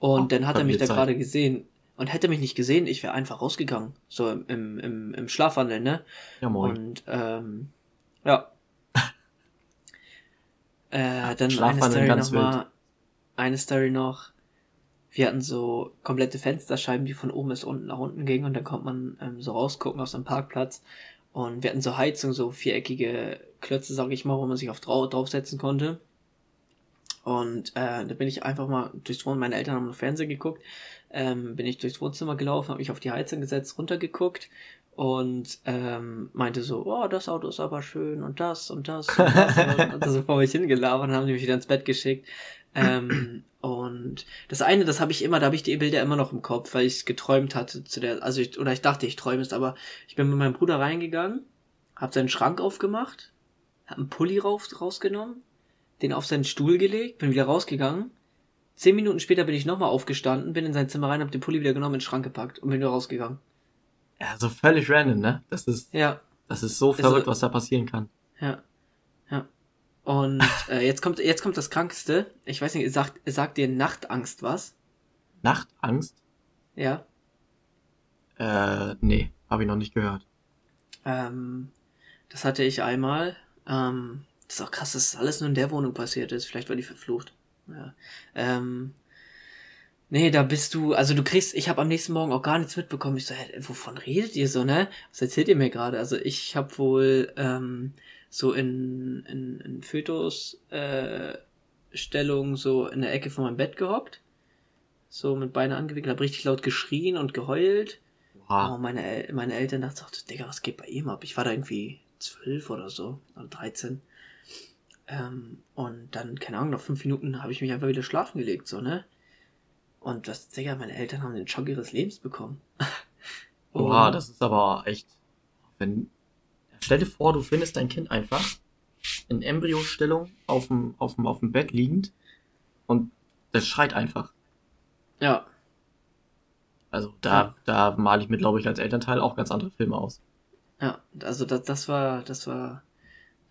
Und oh, dann hat er mich da gerade gesehen. Und hätte mich nicht gesehen, ich wäre einfach rausgegangen. So im, im, im Schlafwandel, ne? Ja, moin. Und, ähm, ja. äh, dann eine Story noch mal, eine Story noch. wir hatten so komplette Fensterscheiben, die von oben bis unten nach unten gingen und dann konnte man ähm, so rausgucken aus dem Parkplatz. Und wir hatten so Heizung, so viereckige Klötze, sag ich mal, wo man sich auf drau draufsetzen konnte. Und äh, da bin ich einfach mal durchs Wohnzimmer, meine Eltern haben noch Fernsehen geguckt, ähm, bin ich durchs Wohnzimmer gelaufen, habe mich auf die Heizung gesetzt, runtergeguckt und ähm, meinte so, oh, das Auto ist aber schön und das und das und das und so vor mich hingelabert und haben die mich wieder ins Bett geschickt. Ähm, und das eine, das habe ich immer, da habe ich die Bilder immer noch im Kopf, weil ich geträumt hatte zu der, also ich, oder ich dachte, ich träume es, aber ich bin mit meinem Bruder reingegangen, habe seinen Schrank aufgemacht, habe einen Pulli raus, rausgenommen, den auf seinen Stuhl gelegt, bin wieder rausgegangen. Zehn Minuten später bin ich nochmal aufgestanden, bin in sein Zimmer rein, habe den Pulli wieder genommen, in den Schrank gepackt und bin wieder rausgegangen. Ja, so völlig random, ne? Das ist, ja. das ist so verrückt, also, was da passieren kann. Ja. Und äh, jetzt kommt jetzt kommt das Krankeste. Ich weiß nicht, sagt sagt dir Nachtangst was? Nachtangst? Ja. Äh, nee, habe ich noch nicht gehört. Ähm, das hatte ich einmal. Ähm, das ist auch krass, dass das alles nur in der Wohnung passiert ist. Vielleicht war die verflucht. Ja. Ähm, nee, da bist du, also du kriegst, ich habe am nächsten Morgen auch gar nichts mitbekommen. Ich so, hä, wovon redet ihr so, ne? Was erzählt ihr mir gerade? Also ich habe wohl ähm, so in, in, in Fötus äh, Stellung so in der Ecke von meinem Bett gehockt. So mit Beine angewickelt, habe richtig laut geschrien und geheult. Wow. Oh, meine, El meine Eltern dachten so, Digga, was geht bei ihm ab? Ich war da irgendwie zwölf oder so, oder dreizehn. Ähm, und dann, keine Ahnung, nach fünf Minuten habe ich mich einfach wieder schlafen gelegt, so, ne? Und das, Digga, meine Eltern haben den Schock ihres Lebens bekommen. Oha, das ist aber echt, wenn, Stell dir vor, du findest dein Kind einfach in Embryostellung auf dem, auf dem, auf dem Bett liegend und das schreit einfach. Ja. Also da, ja. da male ich mir, glaube ich, als Elternteil auch ganz andere Filme aus. Ja, also das, das war, das war,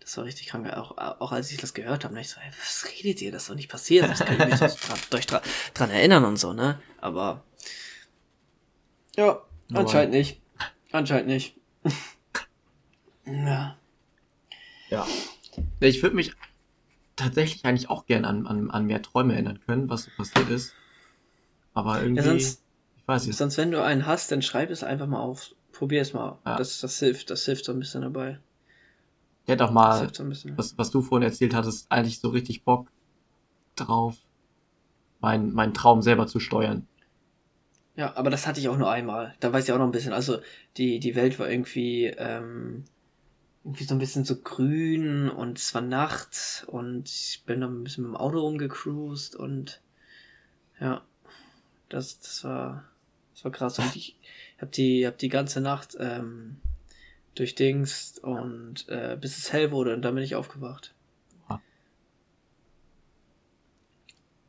das war richtig krank. Auch, auch als ich das gehört habe, ich so, ey, was redet ihr? Das ist doch nicht passiert. Das kann ich mich dran, dran erinnern und so, ne? Aber ja, anscheinend nicht. Anscheinend nicht. Ja. Ja. Ich würde mich tatsächlich eigentlich auch gern an, an, an mehr Träume erinnern können, was so passiert ist. Aber irgendwie. Ja, sonst, ich weiß nicht. Sonst, wenn du einen hast, dann schreib es einfach mal auf. Probier es mal. Ja. Das, das hilft, das hilft so ein bisschen dabei. Ich hätte auch mal, so was, was du vorhin erzählt hattest, eigentlich so richtig Bock drauf, meinen mein Traum selber zu steuern. Ja, aber das hatte ich auch nur einmal. Da weiß ich auch noch ein bisschen. Also die, die Welt war irgendwie ähm, irgendwie so ein bisschen so grün und es war Nacht und ich bin dann ein bisschen mit dem Auto rumgecruised und ja, das, das war, das war krass. Und ich hab die, hab die ganze Nacht ähm, durchdingst und äh, bis es hell wurde und dann bin ich aufgewacht. Ah.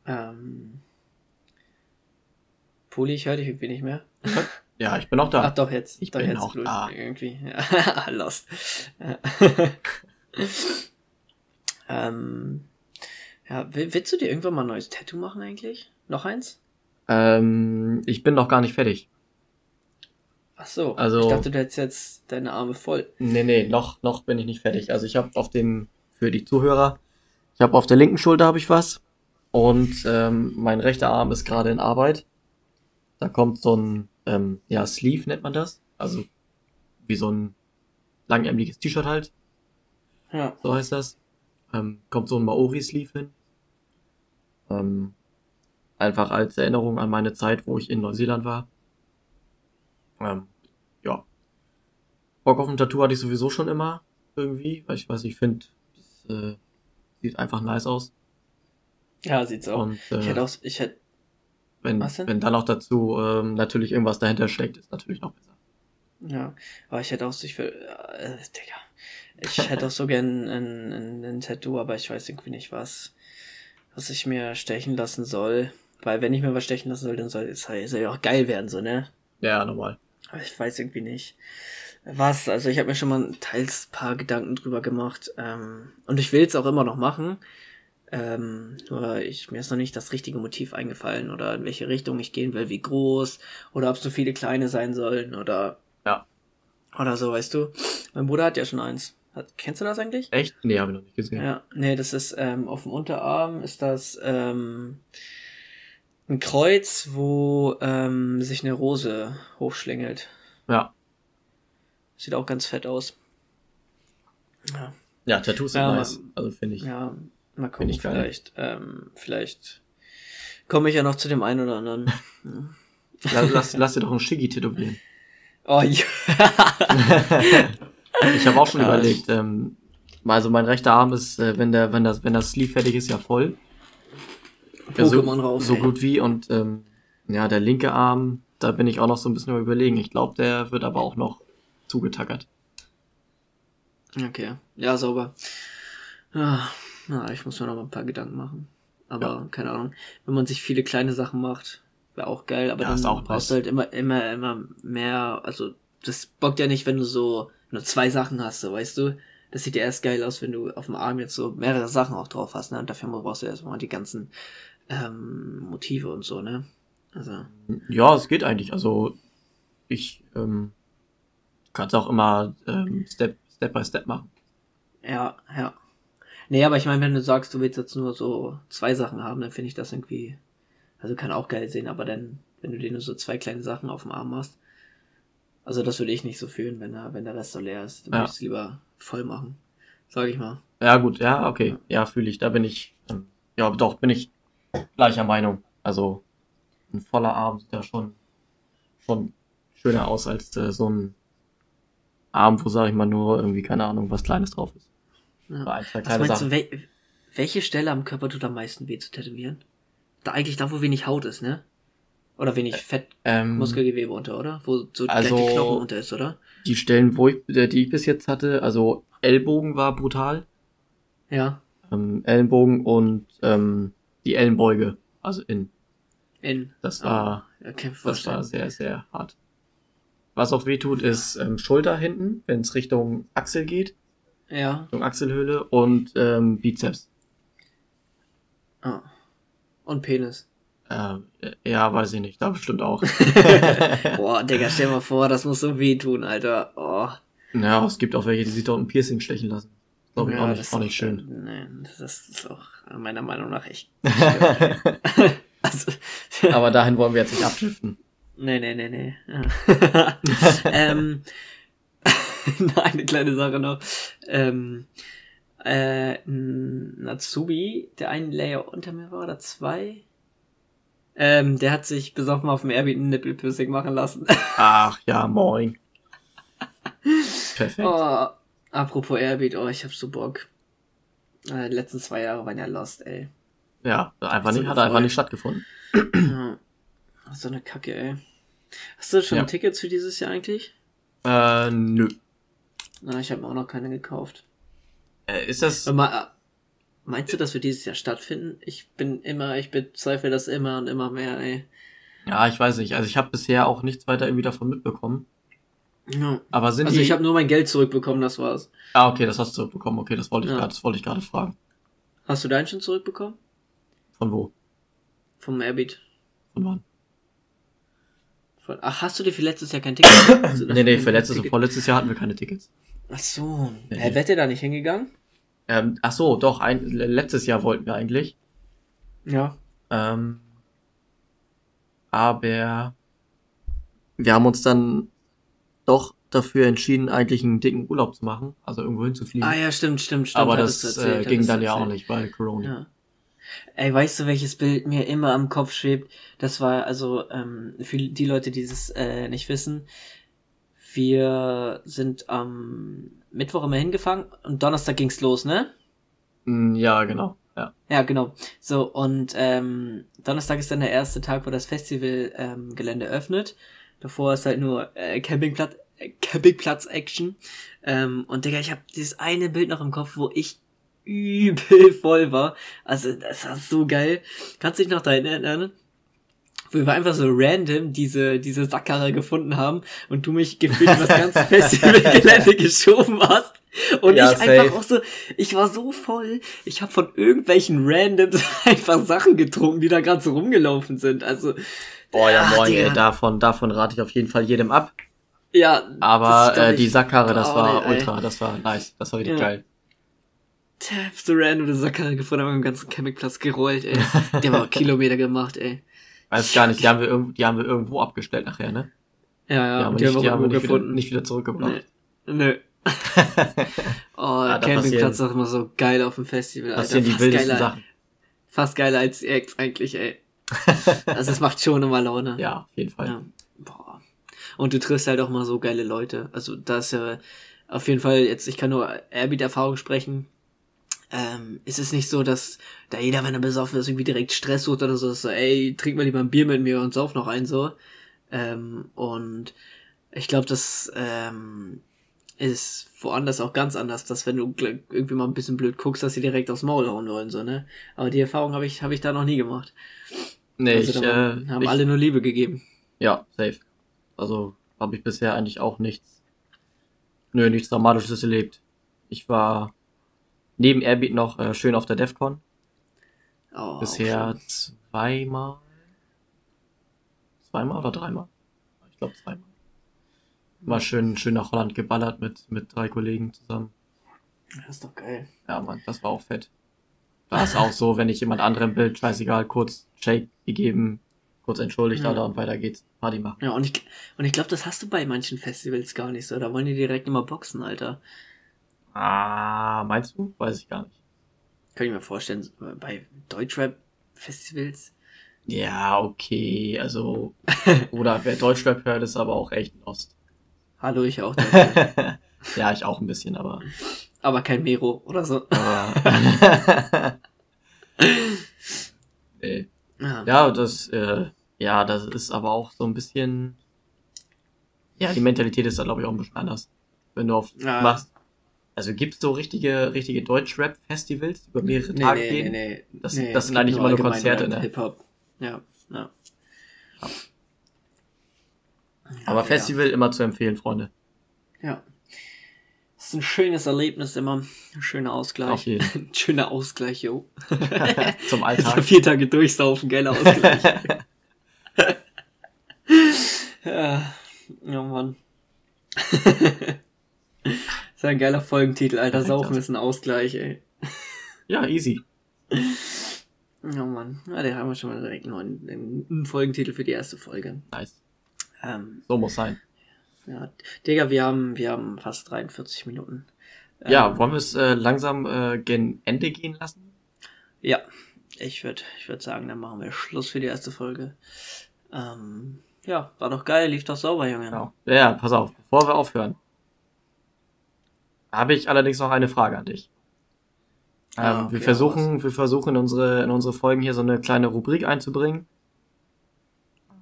Ähm, Poli, ich höre dich irgendwie nicht mehr. Ja, ich bin auch da. Ach doch, jetzt. Ich doch, bin jetzt auch da. Irgendwie. Ja, lost. ähm, ja, willst du dir irgendwann mal ein neues Tattoo machen eigentlich? Noch eins? Ähm, ich bin noch gar nicht fertig. Ach so. Also, ich dachte, du hättest jetzt deine Arme voll. Nee, nee, noch, noch bin ich nicht fertig. Also ich habe auf dem, für die Zuhörer, ich habe auf der linken Schulter habe ich was und ähm, mein rechter Arm ist gerade in Arbeit. Da kommt so ein ähm, ja, Sleeve nennt man das. Also wie so ein langärmliches T-Shirt halt. Ja. So heißt das. Ähm, kommt so ein Maori-Sleeve hin. Ähm, einfach als Erinnerung an meine Zeit, wo ich in Neuseeland war. Ähm, ja. Bock auf ein Tattoo hatte ich sowieso schon immer irgendwie, weil ich weiß, ich finde, äh, sieht einfach nice aus. Ja, sieht's auch. Und, äh, ich hätte auch, ich hätte wenn, wenn dann noch dazu ähm, natürlich irgendwas dahinter steckt, ist natürlich noch besser. Ja, aber ich hätte auch sich für, äh, Digga, ich hätte auch so gern ein, ein, ein Tattoo, aber ich weiß irgendwie nicht, was, was ich mir stechen lassen soll. Weil wenn ich mir was stechen lassen soll, dann soll es soll ja auch geil werden, so, ne? Ja, normal. Aber ich weiß irgendwie nicht. Was, also ich habe mir schon mal teils paar Gedanken drüber gemacht. Ähm, und ich will es auch immer noch machen. Ähm, nur ich, mir ist noch nicht das richtige Motiv eingefallen oder in welche Richtung ich gehen will, wie groß oder ob so viele kleine sein sollen oder ja oder so, weißt du. Mein Bruder hat ja schon eins. Hat, kennst du das eigentlich? Echt? Nee, habe ich noch nicht gesehen. Ja, nee, das ist ähm, auf dem Unterarm ist das ähm, ein Kreuz, wo ähm, sich eine Rose hochschlängelt. Ja. Sieht auch ganz fett aus. Ja. Ja, Tattoos sind ja, nice. Also finde ich. Ja, mal gucken, ich vielleicht, ähm, vielleicht komme ich ja noch zu dem einen oder anderen. lass, lass, lass dir doch ein Shiggy tätowieren. Oh ja. ich habe auch schon ja, überlegt, ähm, also mein rechter Arm ist, äh, wenn der, wenn das, wenn das Sleeve fertig ist, ja voll. Pokémon ja, so, raus. So ey. gut wie und ähm, ja, der linke Arm, da bin ich auch noch so ein bisschen überlegen. Ich glaube, der wird aber auch noch zugetackert. Okay, ja, sauber. Ja, na, ich muss mir noch mal ein paar Gedanken machen. Aber ja. keine Ahnung, wenn man sich viele kleine Sachen macht, wäre auch geil, aber ja, dann auch brauchst du halt immer, immer, immer mehr, also das bockt ja nicht, wenn du so nur zwei Sachen hast, so, weißt du? Das sieht ja erst geil aus, wenn du auf dem Arm jetzt so mehrere Sachen auch drauf hast, ne? Und dafür brauchst du erstmal die ganzen ähm, Motive und so, ne? Also. Ja, es geht eigentlich. Also ich ähm, kann es auch immer ähm, Step, Step by Step machen. Ja, ja. Nee, aber ich meine, wenn du sagst, du willst jetzt nur so zwei Sachen haben, dann finde ich das irgendwie, also kann auch geil sehen, aber dann, wenn du dir nur so zwei kleine Sachen auf dem Arm machst, also das würde ich nicht so fühlen, wenn der, wenn der Rest so leer ist. Dann ja. würde ich es lieber voll machen, sag ich mal. Ja, gut, ja, okay. Ja, fühle ich. Da bin ich, ähm, ja, doch, bin ich gleicher Meinung. Also ein voller Arm sieht ja schon, schon schöner aus als äh, so ein Arm, wo, sag ich mal, nur irgendwie, keine Ahnung, was Kleines drauf ist. Ja. Ein, zwei kleine was meinst Sachen. du, wel welche Stelle am Körper tut am meisten weh zu tätowieren? Da eigentlich da, wo wenig Haut ist, ne? Oder wenig Fett, ähm, Muskelgewebe unter, oder? Wo so also, gleich die Knochen unter ist, oder? Die Stellen, wo ich, die ich bis jetzt hatte, also Ellbogen war brutal. Ja. Ähm, Ellenbogen und ähm, die Ellenbeuge, also in. In. Das war, oh, okay, das war sehr, sehr hart. Was auch weh tut, ist ähm, Schulter hinten, wenn es Richtung Achsel geht. Ja. Achselhöhle und ähm, Bizeps. Ah. Und Penis. Ähm, ja, weiß ich nicht. Da bestimmt auch. Boah, Digga, stell mal vor, das muss so weh tun, Alter. Oh. Ja, es gibt auch welche, die sich dort ein Piercing stechen lassen. Glaube ich ja, auch nicht, auch nicht schön. Nein, das ist auch meiner Meinung nach echt. also, Aber dahin wollen wir jetzt nicht abdriften. Nee, nee, nee, nee. ähm, eine kleine Sache noch. Ähm, äh, ein Natsubi, der einen Layer unter mir war, oder zwei, ähm, der hat sich besoffen auf dem Airbnb ein Nippelpiercing machen lassen. Ach ja, moin. Perfekt. Oh, apropos Airbeat, oh, ich hab so Bock. Äh, die letzten zwei Jahre waren ja lost, ey. Ja, einfach nicht, hat einfach nicht stattgefunden. Ja. So eine Kacke, ey. Hast du schon ja. Tickets für dieses Jahr eigentlich? Äh, nö. Na, ich habe mir auch noch keine gekauft. Äh, ist das. Mal, meinst du, dass wir dieses Jahr stattfinden? Ich bin immer, ich bezweifle das immer und immer mehr, ey. Ja, ich weiß nicht. Also ich habe bisher auch nichts weiter irgendwie davon mitbekommen. Ja. Aber sind also die... ich habe nur mein Geld zurückbekommen, das war's. Ah, okay, das hast du zurückbekommen. Okay, das wollte ich ja. gerade, das wollte ich gerade fragen. Hast du deinen schon zurückbekommen? Von wo? Vom Airbeat. Von wann? Ach, hast du dir für letztes Jahr kein Ticket? nee, nee, für letztes und vorletztes Jahr hatten wir keine Tickets. Ach so. Nee. Wärt ihr da nicht hingegangen? Ähm, ach so, doch, ein, letztes Jahr wollten wir eigentlich. Ja. Ähm, aber wir haben uns dann doch dafür entschieden, eigentlich einen dicken Urlaub zu machen, also irgendwo hinzufliegen. Ah ja, stimmt, stimmt, stimmt. Aber das erzählt, äh, ging dann ja auch nicht, weil Corona. Ja. Ey, weißt du, welches Bild mir immer am Kopf schwebt? Das war also ähm, für die Leute, die das äh, nicht wissen. Wir sind am Mittwoch immer hingefangen und Donnerstag ging's los, ne? Mm, ja, genau. Ja. ja, genau. So, und ähm, Donnerstag ist dann der erste Tag, wo das Festivalgelände ähm, öffnet. Davor ist halt nur äh, Campingplatz, Campingplatz-Action. Ähm, und Digga, ich habe dieses eine Bild noch im Kopf, wo ich übel voll war. Also, das war so geil. Kannst du dich noch daran erinnern? Wo wir einfach so random diese, diese Sackkarre gefunden haben und du mich gefühlt das ganze Festivalgelände geschoben hast. Und ja, ich safe. einfach auch so, ich war so voll, ich habe von irgendwelchen Randoms einfach Sachen getrunken, die da gerade so rumgelaufen sind. Also. Boah, ja, moin, ey, davon, davon rate ich auf jeden Fall jedem ab. Ja. Aber äh, die Sackkarre, das war ultra, das war nice, das war richtig ja. geil. Der so random eine Sackkarre gefunden, haben im ganzen Campingplatz gerollt, ey. Der war Kilometer gemacht, ey. Weiß gar nicht, die haben wir, irgendwo, die haben wir irgendwo abgestellt nachher, ne? Ja, ja, die haben, die nicht, haben die haben wir nicht wieder, nicht wieder zurückgebracht. Nee. Nö. oh, ja, Campingplatz ist immer so geil auf dem Festival, Alter. Das sind die wildesten geiler, Sachen. Fast geiler als die Acts eigentlich, ey. also es macht schon immer Laune. Ja, auf jeden Fall. Ja. Boah. Und du triffst halt auch mal so geile Leute. Also da ist ja auf jeden Fall jetzt, ich kann nur Airbeat-Erfahrung sprechen. Ähm, ist es nicht so, dass da jeder, wenn er besoffen ist, irgendwie direkt Stress sucht oder so, so, ey, trink mal lieber ein Bier mit mir und sauf noch ein, so. Ähm, und ich glaube, das ähm, ist woanders auch ganz anders, dass wenn du irgendwie mal ein bisschen blöd guckst, dass sie direkt aufs Maul hauen wollen, so, ne? Aber die Erfahrung habe ich, hab ich da noch nie gemacht. Nee, also, ich, äh, haben ich, alle nur Liebe gegeben. Ja, safe. Also habe ich bisher eigentlich auch nichts, nö, nichts Dramatisches erlebt. Ich war neben Airbeat noch äh, schön auf der DEFCON. Oh, bisher zweimal. Zweimal oder dreimal? Ich glaube zweimal. War schön, schön nach Holland geballert mit, mit drei Kollegen zusammen. Das ist doch geil. Ja, Mann, das war auch fett. Da ist auch so, wenn ich jemand anderem Bild, scheißegal, kurz Shake gegeben, kurz entschuldigt, ja. Alter, und weiter geht's. Party machen. Ja, und ich, und ich glaube, das hast du bei manchen Festivals gar nicht so. Da wollen die direkt immer boxen, Alter. Ah, meinst du? Weiß ich gar nicht. Kann ich mir vorstellen, bei Deutschrap-Festivals. Ja, okay, also. oder wer Deutschrap hört, ist aber auch echt lost. Hallo, ich auch. ja, ich auch ein bisschen, aber. Aber kein Mero oder so. nee. Ja. ja, das, äh, ja, das ist aber auch so ein bisschen. Ja, die Mentalität ist da, glaube ich, auch ein bisschen anders. Wenn du auf ja. machst. Also gibt's so richtige, richtige Deutsch-Rap-Festivals über mehrere nee, Tage nee, gehen? Nee, nee, das, nee, das sind eigentlich immer nur Konzerte, ne? Hip-Hop. Ja, ja. ja. Aber ja, Festival ja. immer zu empfehlen, Freunde. Ja. Das ist ein schönes Erlebnis immer. Ein schöner Ausgleich. Auf jeden. Ein schöner Ausgleich, jo. Zum Alltag. vier Tage durchsaufen, geiler Ausgleich. ja. ja, Mann. Das ist ein geiler Folgentitel, Alter. Saufen ist ein Ausgleich, ey. Ja, easy. Ja, Mann. Ja, der haben wir schon mal direkt einen, einen Folgentitel für die erste Folge. Nice. Ähm, so muss sein. Ja, Digga, wir haben, wir haben fast 43 Minuten. Ja, ähm, wollen wir es äh, langsam äh, gen Ende gehen lassen? Ja, ich würde ich würd sagen, dann machen wir Schluss für die erste Folge. Ähm, ja, war doch geil, lief doch sauber, Junge. Genau. Ja, pass auf, bevor wir aufhören, habe ich allerdings noch eine Frage an dich. Ähm, ah, okay, wir versuchen, wir versuchen in unsere, in unsere Folgen hier so eine kleine Rubrik einzubringen.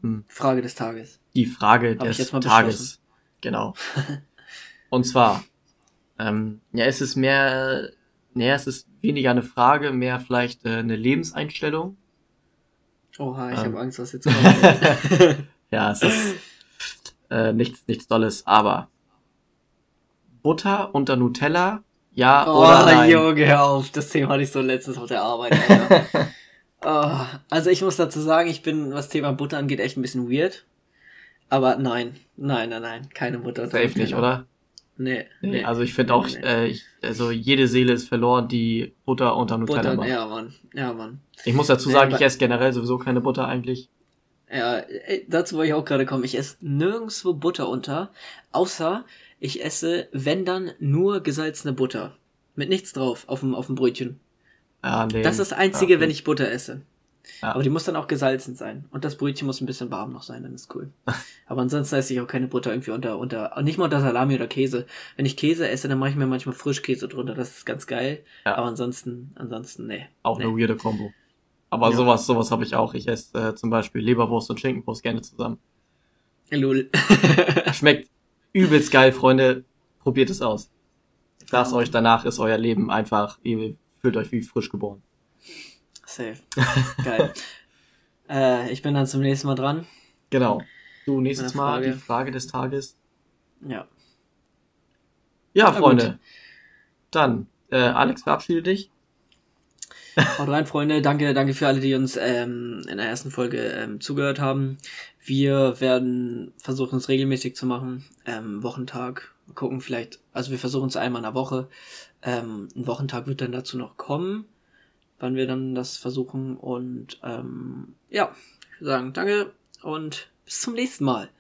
Hm. Frage des Tages. Die Frage Hab des Tages. Genau. Und zwar, ähm, ja, es ist mehr, naja, es ist weniger eine Frage, mehr vielleicht äh, eine Lebenseinstellung. Oha, ich ähm. habe Angst, was jetzt kommt. ja, es ist äh, nichts, nichts Dolles, aber Butter unter Nutella, ja oh, oder nein? Oh, Junge, hör auf, das Thema hatte ich so letztens auf der Arbeit, oh, also ich muss dazu sagen, ich bin, was Thema Butter angeht, echt ein bisschen weird. Aber nein, nein, nein, nein, keine Mutter. Safe nicht, oder? Nee, nee. Also ich finde auch, nee. äh, ich, also jede Seele ist verloren, die Butter unter Nutella Butter, macht. Ja, Mann. Ja, Mann. Ich muss dazu sagen, nee, ich esse generell sowieso keine Butter eigentlich. Ja, dazu wollte ich auch gerade kommen. Ich esse nirgendwo Butter unter, außer ich esse, wenn dann, nur gesalzene Butter. Mit nichts drauf auf dem, auf dem Brötchen. Ja, nee. Das ist das Einzige, okay. wenn ich Butter esse. Ja. Aber die muss dann auch gesalzen sein. Und das Brötchen muss ein bisschen warm noch sein, dann ist cool. Aber ansonsten esse ich auch keine Butter irgendwie unter, unter, nicht mal unter Salami oder Käse. Wenn ich Käse esse, dann mache ich mir manchmal Frischkäse drunter, das ist ganz geil. Ja. Aber ansonsten, ansonsten, nee. Auch nee. eine weirde Kombo. Aber ja. sowas, sowas habe ich auch. Ich esse äh, zum Beispiel Leberwurst und Schinkenwurst gerne zusammen. Lul. Schmeckt übelst geil, Freunde. Probiert es aus. Sag's euch, danach ist euer Leben einfach, ihr fühlt euch wie frisch geboren. Safe. Geil. äh, ich bin dann zum nächsten Mal dran. Genau. Du nächstes Mal die Frage des Tages. Ja. Ja, Freunde. Gut. Dann, äh, Alex, verabschiede dich. Haut rein, Freunde. Danke, danke für alle, die uns ähm, in der ersten Folge ähm, zugehört haben. Wir werden versuchen, es regelmäßig zu machen. Ähm, Wochentag. Mal gucken, vielleicht, also wir versuchen es einmal in der Woche. Ähm, ein Wochentag wird dann dazu noch kommen wann wir dann das versuchen. Und ähm, ja, ich sagen danke und bis zum nächsten Mal.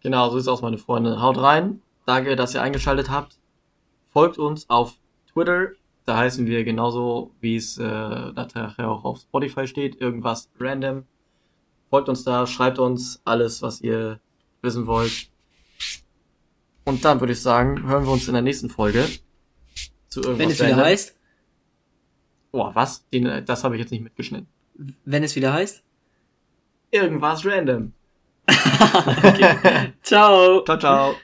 Genau, so ist es aus, meine Freunde. Haut rein. Danke, dass ihr eingeschaltet habt. Folgt uns auf Twitter. Da heißen wir genauso, wie es äh, nachher auch auf Spotify steht. Irgendwas random. Folgt uns da, schreibt uns alles, was ihr wissen wollt. Und dann würde ich sagen, hören wir uns in der nächsten Folge. Zu irgendwas Wenn es wieder heißt. Boah, was? Den, das habe ich jetzt nicht mitgeschnitten. Wenn es wieder heißt? Irgendwas random. okay. ciao. Ciao, ciao.